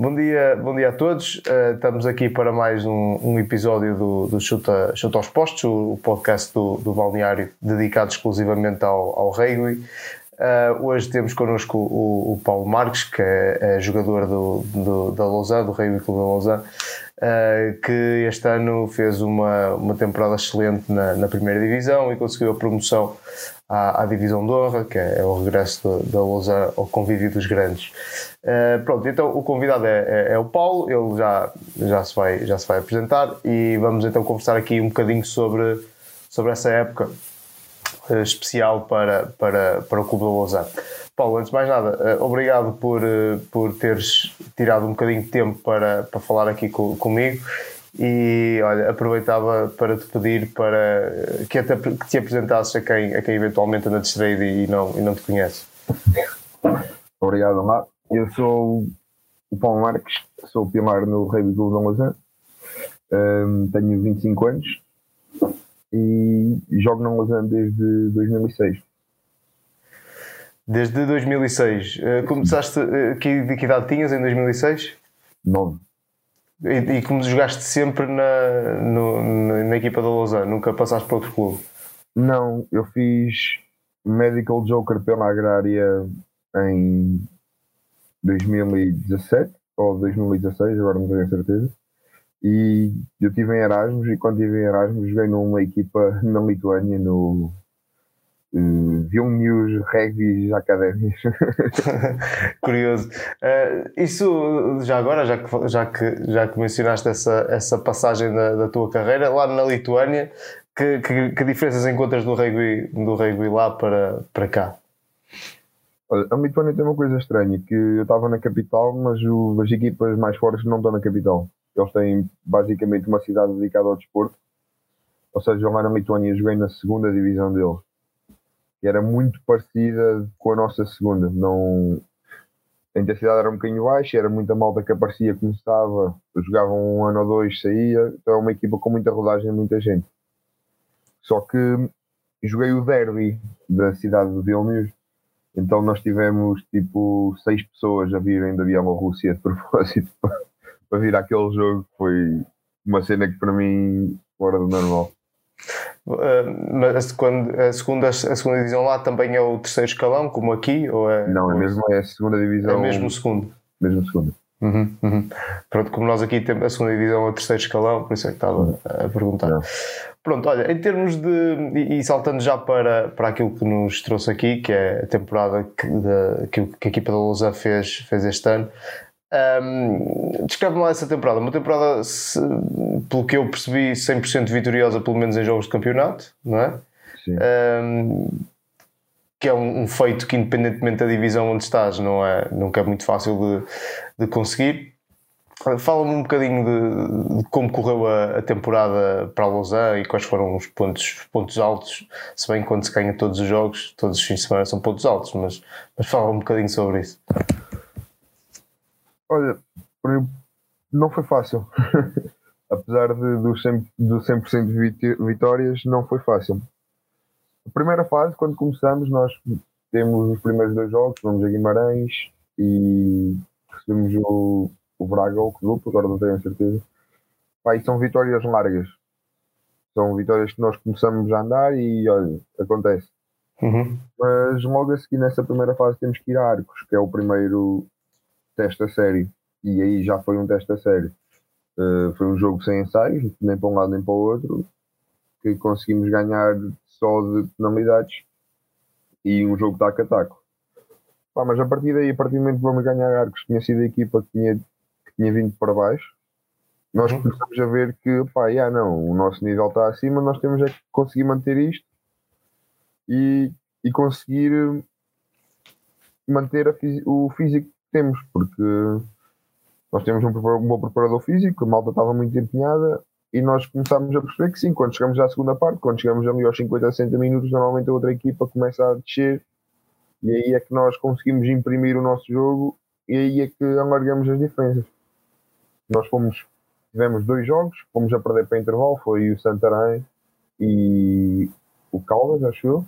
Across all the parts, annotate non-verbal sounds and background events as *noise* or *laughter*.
Bom dia, bom dia a todos. Uh, estamos aqui para mais um, um episódio do, do Chuta, Chuta aos Postos, o, o podcast do, do, balneário dedicado exclusivamente ao, ao rugby. Uh, hoje temos connosco o, o, Paulo Marques, que é, é jogador do, do, da Lausanne, do Rugby Clube da Lausanne, uh, que este ano fez uma, uma temporada excelente na, na primeira divisão e conseguiu a promoção à, à divisão de honra, que é, é o regresso da Lousa ao convívio dos grandes. Uh, pronto, então o convidado é, é, é, o Paulo, ele já, já, se vai, já se vai apresentar e vamos então conversar aqui um bocadinho sobre, sobre essa época uh, especial para, para, para o Clube da Lausanne. Paulo, antes de mais nada, uh, obrigado por, por teres tirado um bocadinho de tempo para, para falar aqui com, comigo e olha, aproveitava para te pedir para que, até, que te apresentasses a quem, a quem eventualmente anda distraído e não, e não te conhece. Obrigado, Lá. Eu sou o Paulo Marques, sou o pilar no Rei do Clube de Lausanne, um, tenho 25 anos e jogo na Lausanne desde 2006. Desde 2006. Uh, começaste, uh, que, que idade tinhas em 2006? 9. E, e como jogaste sempre na, no, na equipa da Lausanne, nunca passaste para outro clube? Não, eu fiz Medical Joker pela Agrária em 2017 ou 2016, agora não tenho certeza. E eu estive em Erasmus e quando estive em Erasmus joguei numa equipa na Lituânia, no uh, Vilnius Rugby Académias. *laughs* Curioso. Uh, isso, já agora, já que, já que, já que mencionaste essa, essa passagem da, da tua carreira, lá na Lituânia, que, que, que, diferenças encontras do rugby, do rugby lá para, para cá? A Lituânia tem uma coisa estranha, que eu estava na capital, mas o, as equipas mais fortes não estão na capital. Eles têm basicamente uma cidade dedicada ao desporto. Ou seja, lá na Lituânia joguei na segunda divisão deles que era muito parecida com a nossa segunda. Não, a intensidade era um bocadinho baixa, era muita malta que aparecia, começava, jogava um ano ou dois, saía. Então é uma equipa com muita rodagem, muita gente. Só que joguei o derby da cidade de Vilnius, então nós tivemos tipo seis pessoas a virem da Bielorrússia de propósito *laughs* para, para vir àquele jogo. Foi uma cena que para mim fora do normal. Uh, mas quando a segunda, a segunda divisão lá também é o terceiro escalão, como aqui? Ou é, não, é mesmo é a segunda divisão. É mesmo o segundo. Mesmo segundo. Uhum, uhum. Pronto, como nós aqui temos a segunda divisão é o terceiro escalão, por isso é que estava a perguntar. Não. Pronto, olha, em termos de. E, saltando já para, para aquilo que nos trouxe aqui, que é a temporada que, de, que, que a equipa da Lousa fez, fez este ano, um, Descreve-me lá essa temporada. Uma temporada, se, pelo que eu percebi, 100% vitoriosa, pelo menos em jogos de campeonato, não é? Um, que é um, um, feito que, independentemente da divisão onde estás, não é, nunca é muito fácil de, de conseguir. Fala-me um bocadinho de, de como correu a, a, temporada para a Lausanne e quais foram os pontos, os pontos altos, se bem quando se ganha todos os jogos, todos os fins de semana são pontos altos, mas, mas fala um bocadinho sobre isso. Olha, não foi fácil. *laughs* Apesar de, do 100%, do 100 de vitórias, não foi fácil. A primeira fase, quando começamos, nós temos os primeiros dois jogos, vamos a Guimarães e recebemos o, o Braga ou o grupo, agora não tenho a certeza. Pá, são vitórias largas. São vitórias que nós começamos a andar e olha, acontece. Uhum. Mas logo a seguir, nessa primeira fase, temos que ir a Arcos, que é o primeiro teste a sério. E aí já foi um teste a sério. Uh, foi um jogo sem ensaios, nem para um lado nem para o outro, que conseguimos ganhar só de penalidades e um jogo taco a taco. Pá, mas a partir daí, a partir do momento que vamos ganhar arcos, tinha sido a equipa que tinha, tinha vindo para baixo, nós uhum. começamos a ver que, pá, yeah, não, o nosso nível está acima, nós temos é que conseguir manter isto e, e conseguir manter a, o físico temos, porque nós temos um, um bom preparador físico, a malta estava muito empenhada e nós começámos a perceber que sim, quando chegamos à segunda parte, quando chegamos ali aos 50, 60 minutos, normalmente a outra equipa começa a descer e aí é que nós conseguimos imprimir o nosso jogo e aí é que alargamos as diferenças. Nós fomos, tivemos dois jogos, fomos a perder para intervalo, foi o Santarém e o Caldas, acho eu.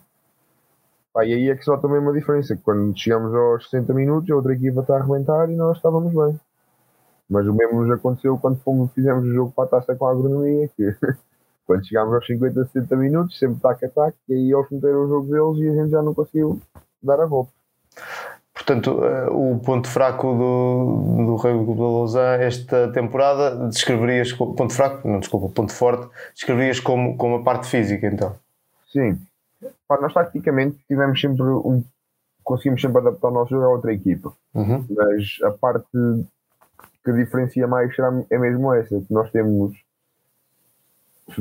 Pá, e aí é que só também uma diferença, quando chegamos aos 60 minutos a outra equipa está a arrebentar e nós estávamos bem. Mas o mesmo nos aconteceu quando fomos, fizemos o jogo para a taça com a agronomia, que *laughs* quando chegámos aos 50, 60 minutos, sempre tac a tac, e aí eles meteram o jogo deles e a gente já não conseguiu dar a volta. Portanto, eh, o ponto fraco do, do Rei do Lausanne esta temporada descreverias ponto fraco, não desculpa, ponto forte, descreverias como, como a parte física então? Sim. Pá, nós taticamente tivemos sempre um, conseguimos sempre adaptar o nosso jogo a outra equipa. Uhum. Mas a parte que diferencia mais será, é mesmo essa, que nós temos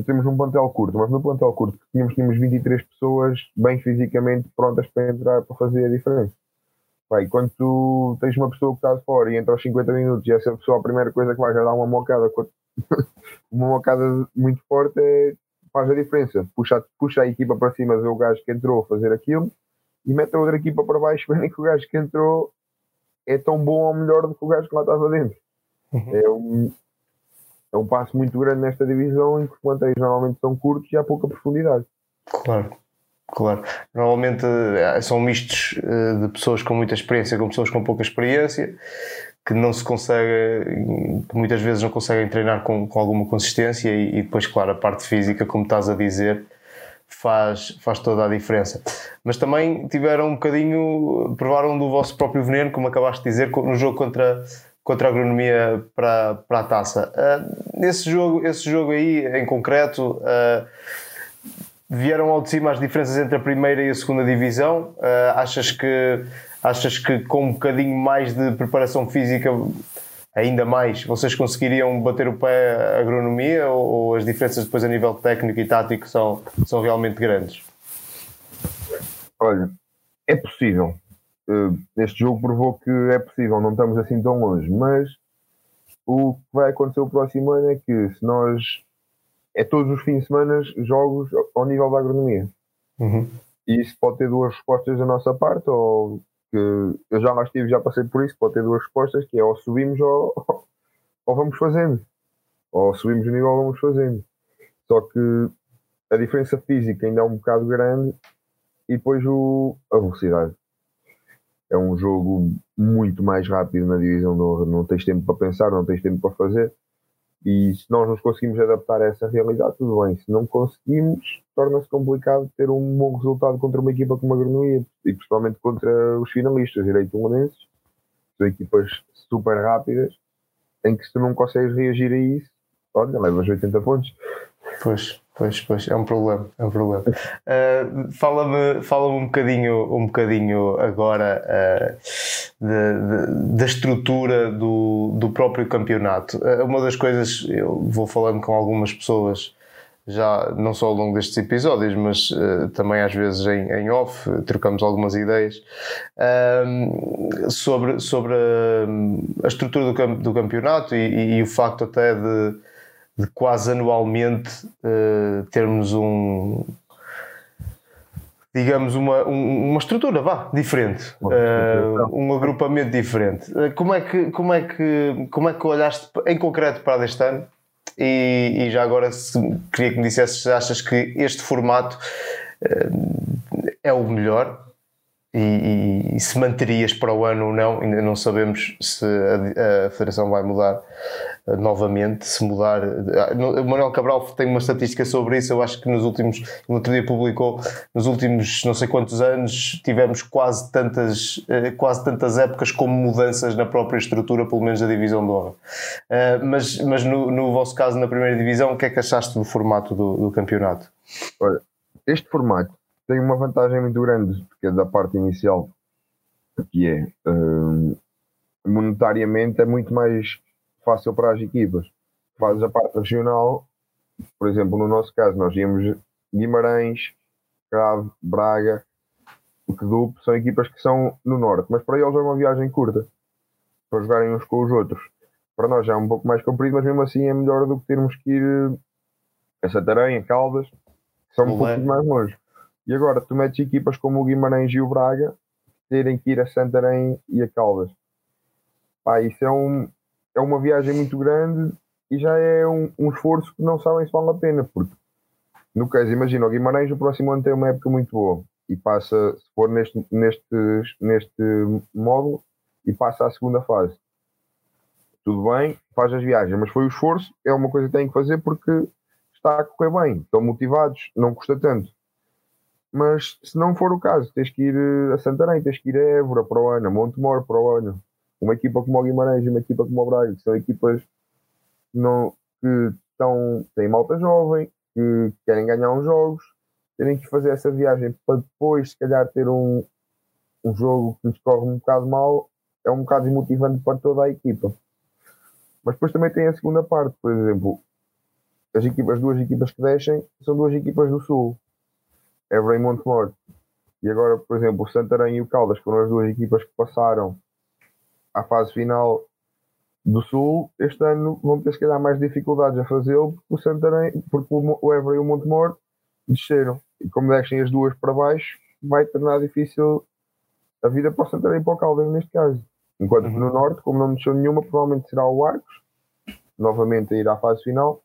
temos um plantel curto, mas no plantel curto tínhamos, tínhamos 23 pessoas bem fisicamente prontas para entrar para fazer a diferença. Pai, quando tu tens uma pessoa que está de fora e entra aos 50 minutos e essa pessoa a primeira coisa que vai já dar uma mocada *laughs* uma mocada muito forte é, faz a diferença. Puxa, puxa a equipa para cima, vê o gajo que entrou a fazer aquilo e mete a outra equipa para baixo, vendo que o gajo que entrou é tão bom ou melhor do que o gajo que lá estava dentro. Uhum. É, um, é um passo muito grande nesta divisão em que os plantéis normalmente são curtos e há pouca profundidade. Claro. Claro. Normalmente eh, são mistos eh, de pessoas com muita experiência com pessoas com pouca experiência, que não se consegue, que muitas vezes não conseguem treinar com, com alguma consistência e, e, depois, claro, a parte física, como estás a dizer, faz, faz toda a diferença. Mas também tiveram um bocadinho, provaram do vosso próprio veneno, como acabaste de dizer, no jogo contra, contra a agronomia para, para a taça. Uh, jogo, esse jogo aí, em concreto, uh, vieram ao de cima as diferenças entre a primeira e a segunda divisão? Uh, achas que achas que com um bocadinho mais de preparação física ainda mais vocês conseguiriam bater o pé à agronomia ou, ou, as diferenças depois a nível técnico e tático são, são realmente grandes? Olha, é possível. Uh, este jogo provou que é possível, não estamos assim tão longe, mas o que vai acontecer o próximo ano é que se nós é todos os fins de semana jogos ao nível da agronomia. Uhum. E isso pode ter duas respostas da nossa parte, ou que eu já lá estive, já passei por isso, pode ter duas respostas, que é ou subimos ou, *laughs* ou vamos fazendo. Ou subimos o nível ou vamos fazendo. Só que a diferença física ainda é um bocado grande e depois o, a velocidade. É um jogo muito mais rápido na divisão de honra. Não tens tempo para pensar, não tens tempo para fazer. E se nós nos conseguimos adaptar a essa realidade, tudo bem. Se não conseguimos, torna-se complicado ter um bom resultado contra uma equipa como a Granoia e principalmente contra os finalistas direito-holandenses. São equipas super rápidas em que se tu não consegues reagir a isso, olha, levas 80 pontos. Pois, pois, pois, é um problema, é um problema. Uh, fala-me, fala-me um bocadinho, um bocadinho agora uh, de, de, da estrutura do, do próprio campeonato. Uh, uma das coisas, eu vou falando com algumas pessoas já não só ao longo destes episódios, mas uh, também às vezes em, em, off, trocamos algumas ideias sobre, sobre a, a estrutura do, do campeonato e, e, e, o facto até de, de quase anualmente uh, termos um digamos uma, um, uma estrutura vá diferente uh, um agrupamento diferente. Uh, como é que como é que como é que olhaste em concreto para este ano? E, e já agora se, queria que me dissesses se achas que este formato é o melhor e, e, se manterias para o ano ou não, ainda não sabemos se a, a Federação vai mudar uh, novamente, se mudar. O Manuel Cabral tem uma estatística sobre isso, eu acho que nos últimos, no outro dia publicou, nos últimos não sei quantos anos tivemos quase tantas, uh, quase tantas épocas como mudanças na própria estrutura, pelo menos da divisão de honra. mas mas no, no vosso caso, na primeira divisão, o que é que achaste do formato do, do campeonato? Olha, este formato tem uma vantagem muito grande, porque é da parte inicial, que é um, monetariamente é muito mais fácil para as equipas. Fazes a parte regional, por exemplo, no nosso caso, nós íamos Guimarães, Cravo, Braga, Quedup, são equipas que são no norte, mas para eles é uma viagem curta para jogarem uns com os outros. Para nós já é um pouco mais comprido, mas mesmo assim é melhor do que termos que ir a Santarém, a Caldas, que são um pouco mais longe. E agora tu metes equipas como o Guimarães e o Braga terem que ir a Santarém e a Caldas. Pá, isso é, um, é uma viagem muito grande e já é um, um esforço que não sabem se vale a pena, porque no caso, imagina, o Guimarães o próximo ano tem uma época muito boa e passa, se for neste, neste, neste módulo, e passa à segunda fase. tudo bem, faz as viagens, mas foi o esforço, é uma coisa que tem que fazer porque está a correr bem, estão motivados, não custa tanto. Mas se não for o caso, tens que ir eh, a Santarém, tens que ir a Évora para o ano, Montemor para o ano. Uma equipa como o Guimarães e uma equipa como o Braga, que são equipas não, que estão, têm malta jovem, que querem ganhar uns jogos, terem que fazer essa viagem para depois, se calhar, ter um, um jogo que lhes corre um bocado mal, é um bocado desmotivante para toda a equipa. Mas depois também tem a segunda parte, por exemplo, as, equipas, as duas equipas que deixem são duas equipas do Sul, Évora e Montemor. E agora, por exemplo, o Santarém e o Caldas foram as duas equipas que passaram à fase final do Sul. Este ano vão ter, se calhar, mais dificuldades a fazê-lo porque o Santarém, porque o Évora e o Montemor desceram. E como deixem as duas para baixo, vai tornar difícil a vida para o Santarém e para o Caldas, neste caso. Enquanto que no uhum. Norte, como não desceu nenhuma, provavelmente será o Arcos, novamente a ir à fase final,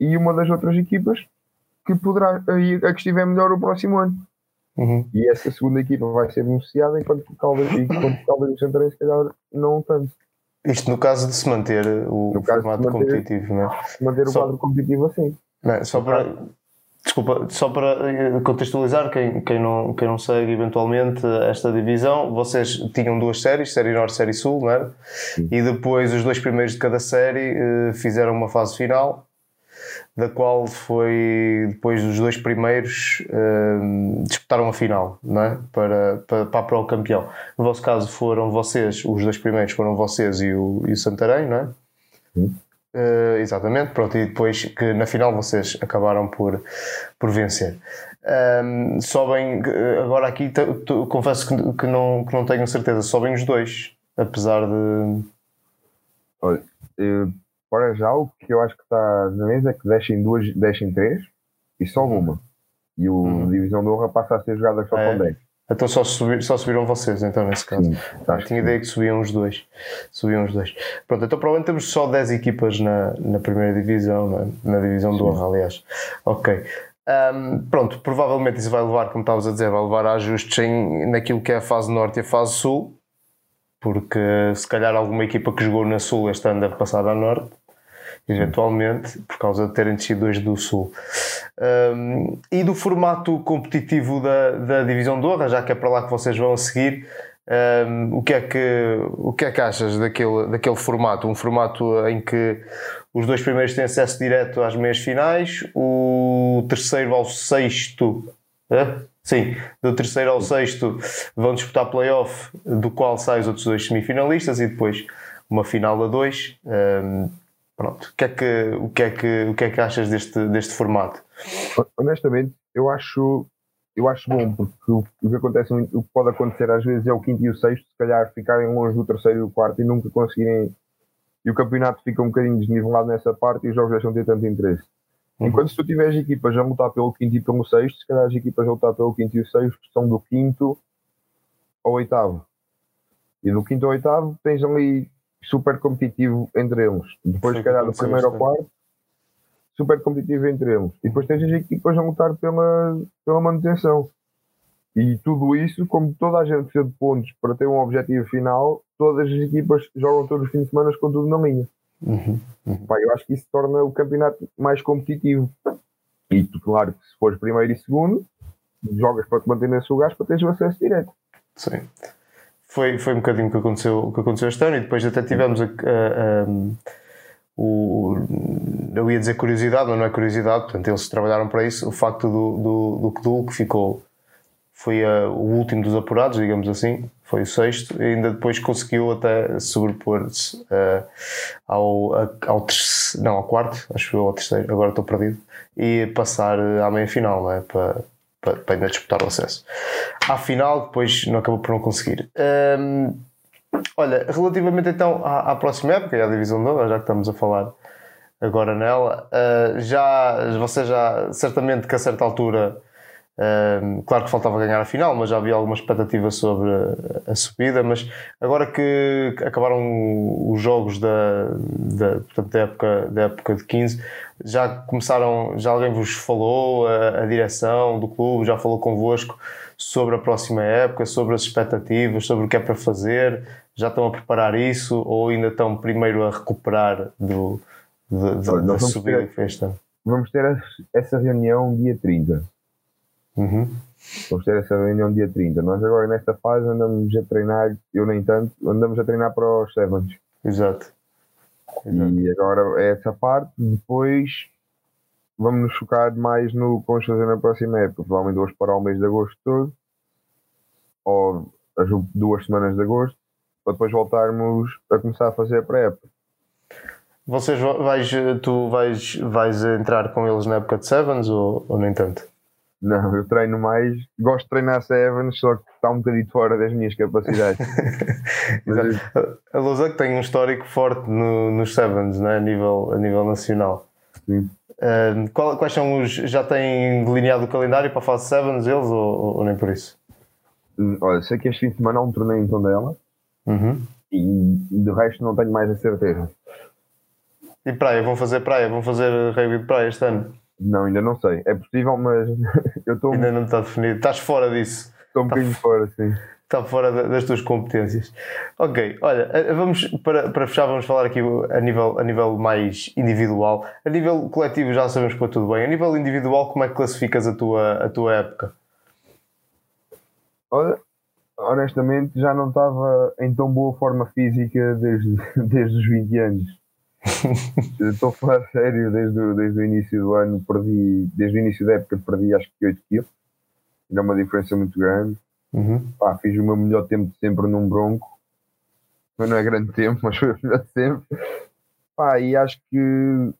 e uma das outras equipas que poderá, a, a que estiver melhor o próximo ano. Uhum. E essa segunda equipa vai ser beneficiada, enquanto o Caldas, enquanto o Caldas e o Santarém, se calhar, não tanto. Isto no caso de se manter o no formato manter, competitivo, não é? Manter o quadro competitivo assim. Não, é? só para Desculpa, só para eh, contextualizar, quem, quem, não, quem não segue eventualmente esta divisão, vocês tinham duas séries, Série Norte e Série Sul, não é? E depois os dois primeiros de cada série eh, fizeram uma fase final, da qual foi depois dos dois primeiros eh, disputaram a final, não é? Para, para, para Pro Campeão. No vosso caso foram vocês, os dois primeiros foram vocês e o, e o Santarém, não é? Sim. Uh, exatamente, pronto, e depois que na final vocês acabaram por, por vencer. Um, sobem, agora aqui confesso que, que, não, que não tenho certeza, sobem os dois, apesar de. Olha, eu, para já o que eu acho que está na mesa é que deixem duas, deixem três e só uhum. uma. E o uhum. Divisão de Honra passa a ser jogada só é. com 10. Então só, subir, só subiram vocês, então, nesse caso. Sim, ah, tinha ideia que subiam os dois. Subiam os dois. Pronto, então provavelmente temos só 10 equipas na, na primeira divisão, na, na divisão do honra, aliás. Ok. Um, pronto, provavelmente isso vai levar, como estavas a dizer, vai levar a ajustes em, naquilo que é a fase norte e a fase sul, porque se calhar alguma equipa que jogou na sul este ano deve passar à norte eventualmente, por causa de terem descido dois do Sul. Um, e do formato competitivo da, da Divisão de Honra, já que é para lá que vocês vão seguir, um, o, que é que, o que é que achas daquele, daquele formato? Um formato em que os dois primeiros têm acesso direto às meias finais, o terceiro ao sexto. Sim, do terceiro ao sexto vão disputar playoff, do qual saem os outros dois semifinalistas e depois uma final a dois. Um, Pronto. O que é que, o que, é que, o que, é que achas deste, deste formato? Honestamente, eu acho, eu acho bom, porque o, o, que acontece, o que pode acontecer às vezes é o quinto e o sexto, se calhar ficarem longe do terceiro e o quarto e nunca conseguirem. E o campeonato fica um bocadinho desnivelado nessa parte e os jogos deixam de ter tanto interesse. Uhum. Enquanto se tu tiveres equipas a lutar pelo quinto e pelo sexto, se calhar as equipas a lutar pelo quinto e o sexto são do quinto ao oitavo. E do quinto ao oitavo tens ali super competitivo entre eles. Depois, se calhar, do primeiro ao quarto, super competitivo entre eles. E depois tens as equipas a lutar pela, pela manutenção. E tudo isso, como toda a gente precisa de pontos para ter um objetivo final, todas as equipas jogam todos os fins de semana com tudo na linha. Uhum, uhum. Pá, eu acho que isso torna o campeonato mais competitivo. E tu, claro, se fores primeiro e segundo, jogas para te manter nesse lugar para teres o acesso direto. Sim foi, foi um bocadinho o que aconteceu, o que aconteceu este ano e depois até tivemos a, a, a, o, eu ia dizer curiosidade, mas não é curiosidade, portanto eles trabalharam para isso, o facto do, do, do Kdul que ficou foi a, o último dos apurados, digamos assim, foi o sexto, e ainda depois conseguiu até sobrepor-se uh, ao, ao terceiro, não, ao quarto, acho que foi ao terceiro, agora estou perdido, e passar à meia final, não é? Para, para, para ainda disputar o acesso. À final, depois não acabou por não conseguir. Um, olha, relativamente então à, à, próxima época, à Divisão 2, já que estamos a falar agora nela, uh, já, você já, certamente que a certa altura claro que faltava ganhar a final, mas já havia alguma expectativa sobre a, a subida. Mas agora que acabaram os jogos da, da, portanto, da, época, da época de 15, já começaram, já alguém vos falou, a, a direção do clube já falou convosco sobre a próxima época, sobre as expectativas, sobre o que é para fazer. Já estão a preparar isso ou ainda estão primeiro a recuperar do, de, de, da subida que fez? Vamos ter essa reunião dia 30. Uhum. Vamos ter essa reunião dia 30. Nós agora nesta fase andamos a treinar, eu nem tanto, andamos a treinar para os Sevens. Exato. Exato. E agora é essa parte, depois vamos nos focar mais no que vamos fazer na próxima época. Provavelmente vamos parar o mês de agosto todo, ou as duas semanas de agosto, para depois voltarmos a começar a fazer a pré-época. Vocês vais, tu vais, vais entrar com eles na época de Sevens ou, ou nem tanto? Não, eu treino mais, gosto de treinar Sevens, só que está um bocadinho fora das minhas capacidades. *laughs* Mas, a Lausanne tem um histórico forte no, nos Sevens, né? a, nível, a nível nacional. Sim. Uh, qual, quais são os. Já têm delineado o calendário para a fase Sevens eles ou, ou, nem por isso? Hum, olha, sei que este fim de semana há um torneio em Tondela uhum. e de resto não tenho mais a certeza. E praia? Vão fazer praia? Vão fazer rugby de praia este ano? Não, ainda não sei. É possível, mas *laughs* eu estou. Ainda não está definido. Estás fora disso. Estou um está bocadinho fora, sim. Está fora das tuas competências. Ok, olha, eh, vamos para, para fechar, vamos falar aqui a nível, a nível mais individual. A nível coletivo já sabemos que foi tudo bem. A nível individual, como é que classificas a tua, a tua época? Olha, honestamente já não estava em tão boa forma física desde, *laughs* desde os 20 anos. Estou a falar sério, desde, o, desde o início do ano perdi, desde o início da época perdi acho que 8 quilos. Ainda é uma diferença muito grande. Uhum. Pá, fiz o meu melhor tempo de sempre num bronco. Mas não é grande tempo, mas foi o melhor sempre. Pá, e acho que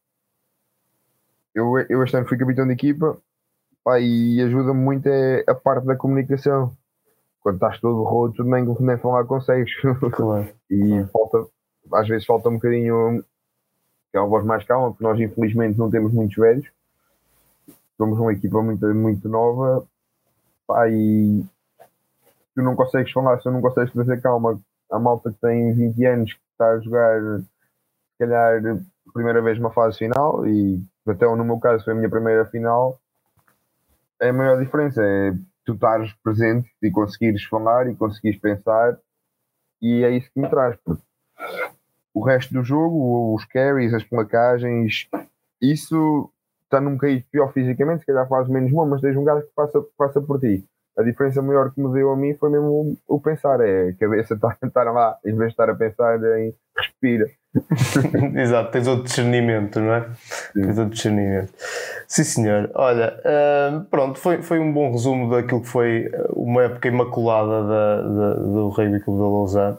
eu, eu este ano fui capitão de equipa pá, e ajuda-me muito é a parte da comunicação. Quando estás todo roto, nem, nem falar consegues. Claro. e claro. falta, às vezes falta um bocadinho que é uma voz mais calma, porque nós infelizmente não temos muitos velhos. Somos uma equipa muito, muito nova pá, e tu não consegues falar, se não consegues trazer calma a malta que tem 20 anos que está a jogar se calhar primeira vez uma fase final e até no meu caso foi a minha primeira final é a maior diferença é tu estares presente e conseguires falar e conseguires pensar e é isso que me traz porque o resto do jogo, os carries, as placagens, isso está num bocadinho pior fisicamente, se calhar faz menos mal, mas tens um gajo que passa, passa por ti. A diferença maior que me deu a mim foi mesmo o, o pensar, é a cabeça estar, *laughs* estar lá, em vez de estar a pensar em respira. *laughs* Exato, tens outro discernimento, não é? Sim. Tens outro discernimento. Sim, senhor. Olha, uh, pronto, foi, foi um bom resumo daquilo que foi uma época imaculada da, da, do Rugby Clube da Lausanne.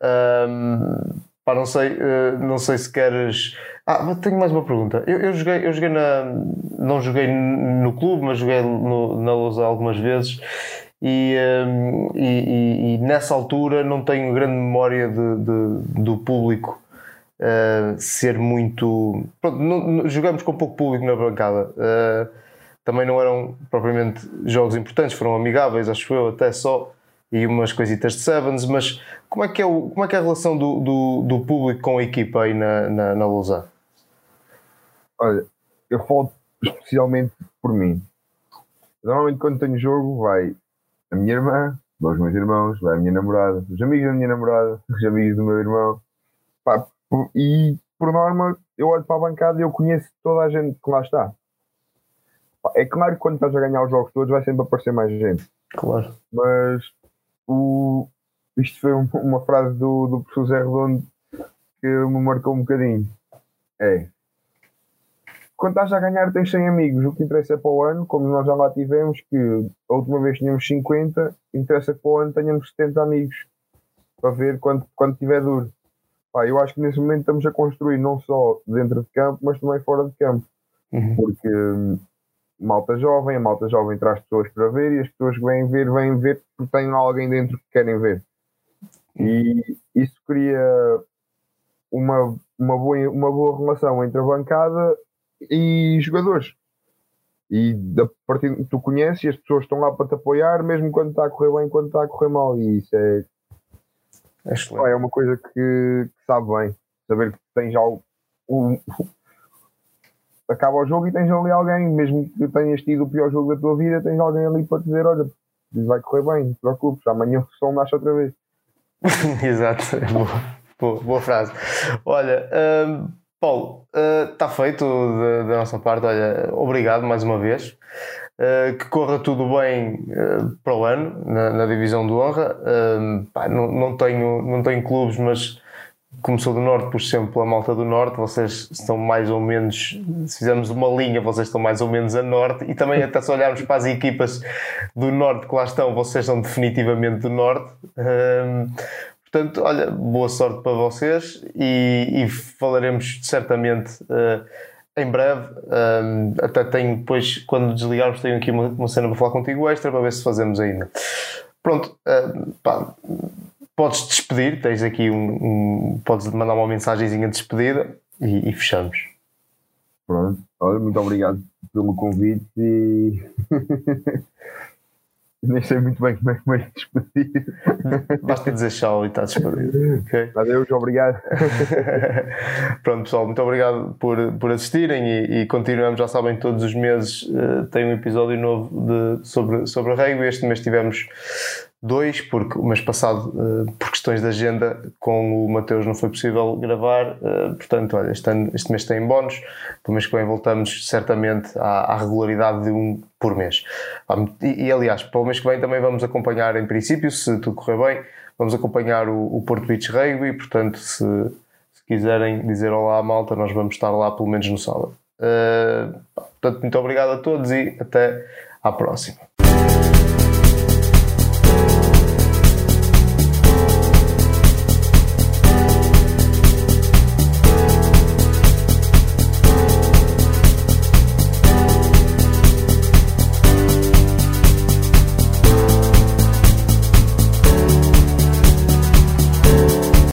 Uh, Pá, não sei, uh, não sei se queres. Ah, tenho mais uma pergunta. Eu, eu, joguei, eu joguei na. Não joguei no clube, mas joguei no, na Lousa algumas vezes. E, ehm, e, e, nessa altura não tenho grande memória de, de do público uh, ser muito. Pronto, não, jogamos com pouco público na bancada. Uh, também não eram propriamente jogos importantes, foram amigáveis, acho eu, até só e umas coisitas de Sevens, mas como é que é, o, como é, que é a relação do, do, do público com a equipa aí na, na, na Lausanne? Olha, eu falo especialmente por mim. Normalmente quando tenho jogo vai a minha irmã, os meus irmãos, vai a minha namorada, os amigos da minha namorada, *laughs* os amigos do meu irmão. Pá, e por norma eu olho para a bancada e eu conheço toda a gente que lá está. É claro que quando estás a ganhar os jogos todos vai sempre aparecer mais gente. Claro. Mas o, isto foi um, uma frase do, do professor Zé Redondo que me marcou um bocadinho. É quando estás a ganhar tens 100 amigos, o que interessa é para o ano, como nós já lá tivemos, que a última vez tínhamos 50, interessa que para o ano tenhamos 70 amigos para ver quando, quando tiver duro. Pá, eu acho que nesse momento estamos a construir não só dentro de campo, mas também fora de campo. Uhum. Porque hum, malta jovem, a malta jovem traz pessoas para ver e as pessoas que vêm ver, vêm ver porque têm alguém dentro que querem ver. E isso cria uma, uma, boa, uma boa relação entre a bancada e jogadores. E a partir tu conheces e as pessoas estão lá para te apoiar, mesmo quando está a correr bem, quando está a correr mal. E isso é, é, é uma coisa que, que, sabe bem. Saber que tens algo. Um, acaba o jogo e tens ali alguém, mesmo que tenhas tido o pior jogo da tua vida, tens alguém ali para te dizer: olha, vai correr bem, não te preocupes, amanhã o sol nasce outra vez. *laughs* Exato, boa, boa, boa, frase. Olha, um, Paulo, está uh, feito da, nossa parte. Olha, obrigado mais uma vez. Uh, que corra tudo bem para o ano na, na divisão de honra. Pá, não, não, tenho, não tenho clubes, mas como sou do Norte, puxo sempre pela malta do Norte, vocês estão mais ou menos, se fizermos uma linha, vocês estão mais ou menos a Norte, e também até se olharmos para as equipas do Norte que lá estão, vocês são definitivamente do Norte. Um, portanto, olha, boa sorte para vocês e, e falaremos certamente uh, em breve. Um, até tenho depois, quando desligarmos, tenho aqui uma, uma, cena para falar contigo extra para ver se fazemos ainda. Pronto, uh, pá, podes despedir, tens aqui um, um, podes mandar uma mensagenzinha de despedida e, e, fechamos. Pronto, olha, muito obrigado pelo convite e *laughs* nem sei muito bem como é que me despedir. *laughs* Basta dizer tchau e está despedido. Okay? Adeus, obrigado. *laughs* Pronto, pessoal, muito obrigado por, por assistirem e, e continuamos, já sabem, todos os meses uh, tem um episódio novo de, sobre, sobre a rugby. Este mês tivemos dois, porque o mês passado, uh, por questões de agenda, com o Mateus não foi possível gravar. Uh, portanto, olha, este, ano, este mês tem bónus. Para o mês que vem voltamos certamente à, à regularidade de um por mês. E, e, aliás, para o mês que vem também vamos acompanhar, em princípio, se tudo correr bem, vamos acompanhar o, o Porto Beach Rugby. Portanto, se, se quiserem dizer olá à malta, nós vamos estar lá pelo menos no sábado. Uh, portanto, muito obrigado a todos e até à próxima.